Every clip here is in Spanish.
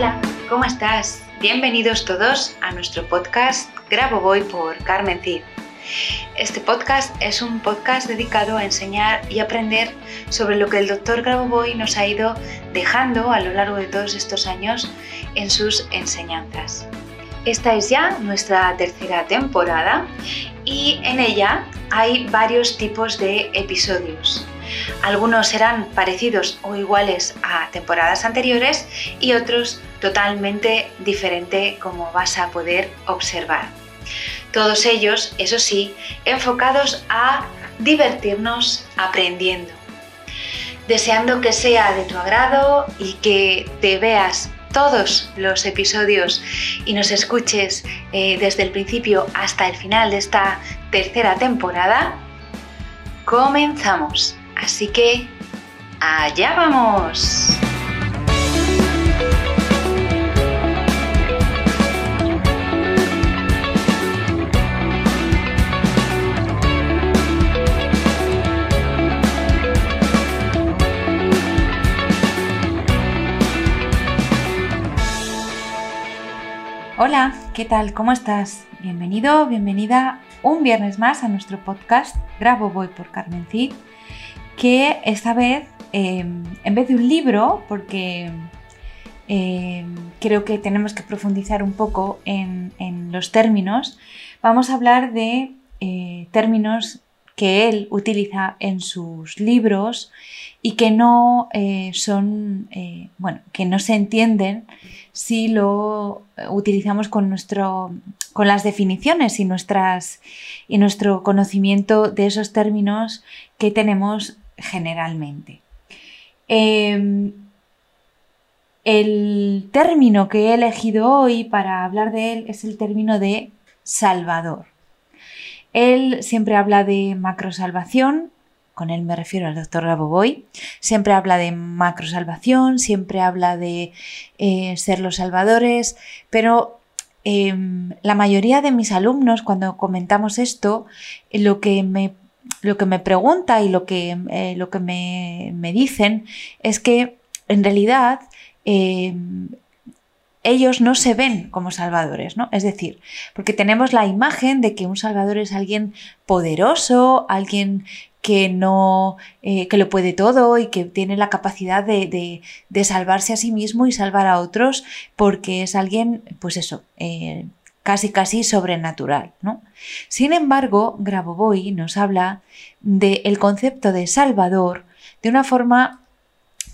Hola, ¿cómo estás? Bienvenidos todos a nuestro podcast Grabo Voy por Carmen Cid. Este podcast es un podcast dedicado a enseñar y aprender sobre lo que el doctor Grabovoi nos ha ido dejando a lo largo de todos estos años en sus enseñanzas. Esta es ya nuestra tercera temporada y en ella hay varios tipos de episodios. Algunos serán parecidos o iguales a temporadas anteriores y otros totalmente diferente como vas a poder observar. Todos ellos, eso sí, enfocados a divertirnos aprendiendo. Deseando que sea de tu agrado y que te veas todos los episodios y nos escuches eh, desde el principio hasta el final de esta tercera temporada, comenzamos. Así que, allá vamos. Hola, ¿qué tal? ¿Cómo estás? Bienvenido, bienvenida un viernes más a nuestro podcast Grabo Voy por Carmen Cid, que esta vez, em, en vez de un libro, porque em, creo que tenemos que profundizar un poco en, los términos, vamos a hablar de eh, términos que él utiliza en sus libros y que no eh, son, eh, bueno, que no se entienden si lo utilizamos con, nuestro, con las definiciones y, nuestras, y nuestro conocimiento de esos términos que tenemos generalmente. Em, el término que he elegido hoy para hablar de él es el término de Salvador. Él siempre habla de macrosalvación, con él me refiero al doctor Gaboboy, siempre habla de macrosalvación, siempre habla de eh, ser los salvadores, pero em, la mayoría de mis alumnos cuando comentamos esto, lo que me, lo que me pregunta y lo que, eh, lo que me, me, dicen es que en realidad em, ellos no se ven como salvadores, ¿no? Es decir, porque tenemos la imagen de que un salvador es alguien poderoso, alguien que no, eh, que lo puede todo y que tiene la capacidad de, salvarse a sí mismo y salvar a otros, porque es alguien, pues eso, eh, casi casi sobrenatural, ¿no? Sin embargo, Grabovoi nos habla del concepto de salvador de una forma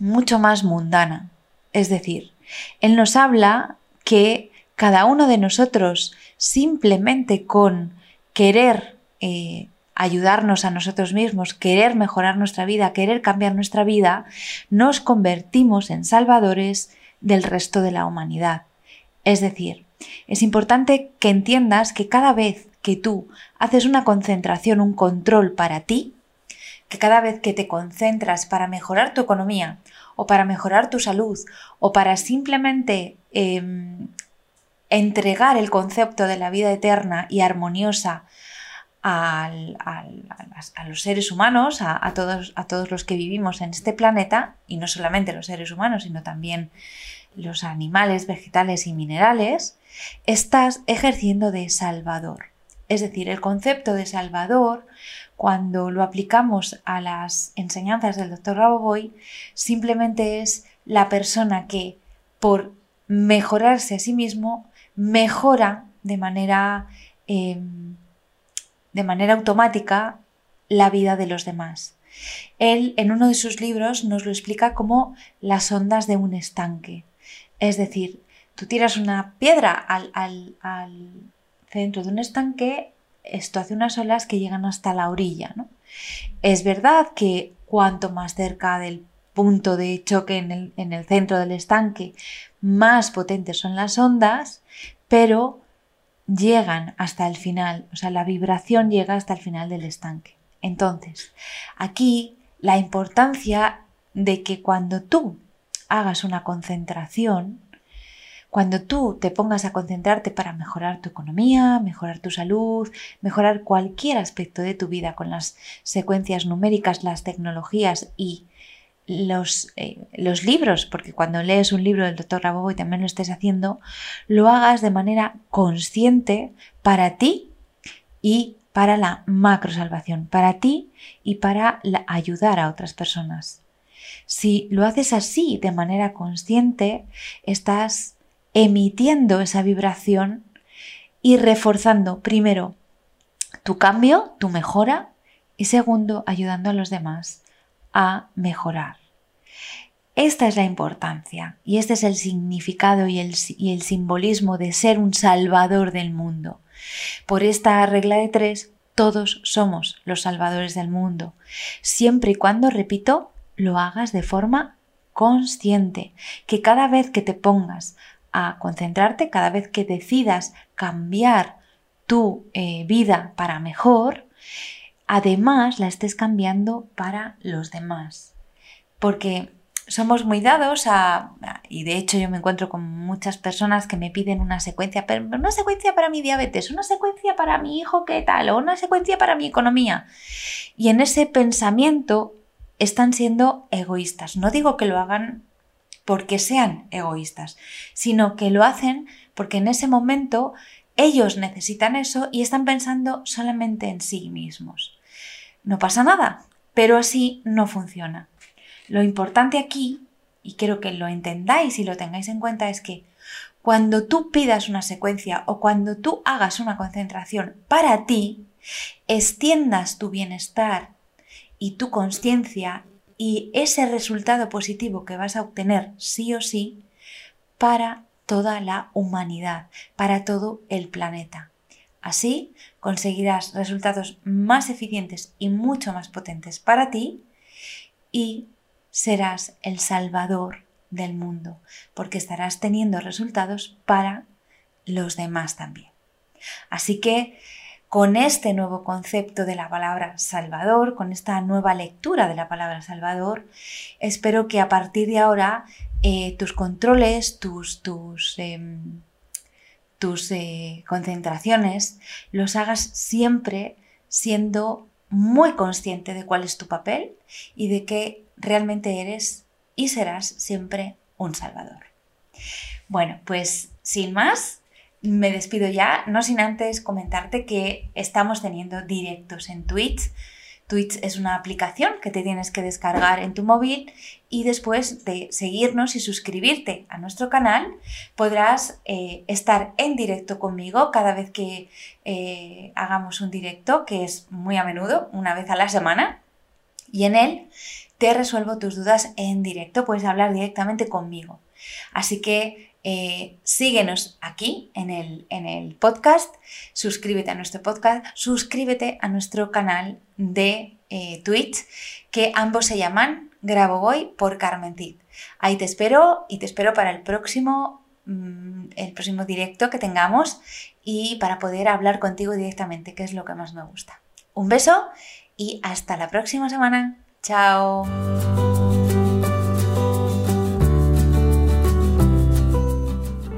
mucho más mundana, es decir, él nos habla que cada uno de nosotros simplemente con querer eh, ayudarnos a nosotros mismos, querer mejorar nuestra vida, querer cambiar nuestra vida, nos convertimos en salvadores del resto de la humanidad. Es decir, es importante que entiendas que cada vez que tú haces una concentración, un control para ti, que cada vez que te concentras para mejorar tu economía o para mejorar tu salud o para simplemente em, entregar el concepto de la vida eterna y armoniosa a, los seres humanos, a, todos, a todos los que vivimos en este planeta, y no solamente los seres humanos, sino también los animales, vegetales y minerales, estás ejerciendo de salvador. Es decir, el concepto de salvador cuando lo aplicamos a las enseñanzas del doctor Raboboy, simplemente es la persona que por mejorarse a sí mismo mejora de manera, em, de manera automática la vida de los demás. Él en uno de sus libros nos lo explica como las ondas de un estanque. Es decir, tú tiras una piedra al, centro de un estanque esto hace unas olas que llegan hasta la orilla. ¿no? Es verdad que cuanto más cerca del punto de choque en el, en el centro del estanque, más potentes son las ondas, pero llegan hasta el final, o sea, la vibración llega hasta el final del estanque. Entonces, aquí la importancia de que cuando tú hagas una concentración, cuando tú te pongas a concentrarte para mejorar tu economía, mejorar tu salud, mejorar cualquier aspecto de tu vida con las secuencias numéricas, las tecnologías y los, eh, los, libros, porque cuando lees un libro del doctor y también lo estés haciendo, lo hagas de manera consciente para ti y para la macro salvación, para ti y para ayudar a otras personas. Si lo haces así de manera consciente, estás emitiendo esa vibración y reforzando primero tu cambio, tu mejora y segundo ayudando a los demás a mejorar. Esta es la importancia y este es el significado y el, y el simbolismo de ser un salvador del mundo. Por esta regla de tres, todos somos los salvadores del mundo, siempre y cuando, repito, lo hagas de forma consciente, que cada vez que te pongas a concentrarte, cada vez que decidas cambiar tu eh, vida para mejor, además la estés cambiando para los demás. Porque somos muy dados a, y de hecho yo me encuentro con muchas personas que me piden una secuencia, pero una secuencia para mi diabetes, una secuencia para mi hijo qué tal, o una secuencia para mi economía. Y en ese pensamiento están siendo egoístas. No digo que lo hagan porque sean egoístas, sino que lo hacen porque en ese momento ellos necesitan eso y están pensando solamente en sí mismos. No pasa nada, pero así no funciona. Lo importante aquí, y quiero que lo entendáis y lo tengáis en cuenta, es que cuando tú pidas una secuencia o cuando tú hagas una concentración para ti, extiendas tu bienestar y tu conciencia y ese resultado positivo que vas a obtener sí o sí para toda la humanidad, para todo el planeta. Así conseguirás resultados más eficientes y mucho más potentes para ti y serás el salvador del mundo, porque estarás teniendo resultados para los demás también. Así que con este nuevo concepto de la palabra Salvador, con esta nueva lectura de la palabra Salvador, espero que a partir de ahora eh, tus controles, tus, tus, em, tus eh, concentraciones, los hagas siempre siendo muy consciente de cuál es tu papel y de que realmente eres y serás siempre un salvador. Bueno, pues sin más, me despido ya, no sin antes comentarte que estamos teniendo directos en Twitch. Twitch es una aplicación que te tienes que descargar en tu móvil y después de seguirnos y suscribirte a nuestro canal podrás eh, estar en directo conmigo cada vez que eh, hagamos un directo, que es muy a menudo, una vez a la semana. Y en él te resuelvo tus dudas en directo, puedes hablar directamente conmigo. Así que eh, síguenos aquí en el, en el, podcast, suscríbete a nuestro podcast, suscríbete a nuestro canal de eh, Twitch, que ambos se llaman Grabo Voy por Carmen Cid. Ahí te espero y te espero para el próximo, mm, el próximo directo que tengamos y para poder hablar contigo directamente, que es lo que más me gusta. Un beso y hasta la próxima semana. Chao.